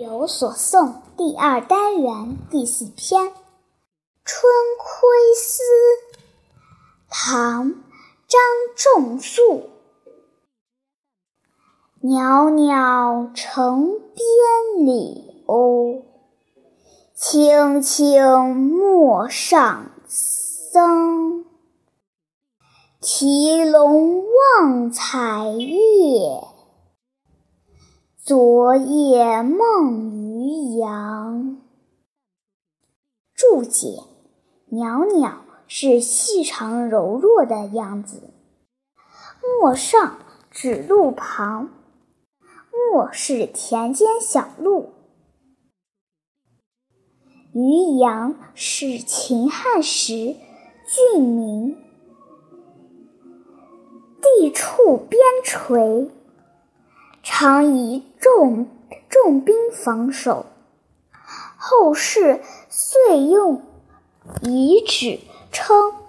有所诵第二单元第四篇《春窥思》，唐·张仲素。袅袅城边柳，青青陌上僧。提笼望彩月。昨夜梦渔阳。注解：袅袅是细长柔弱的样子。陌上指路旁，陌是田间小路。渔阳是秦汉时郡名，地处边陲。常以重重兵防守，后世遂用遗址称。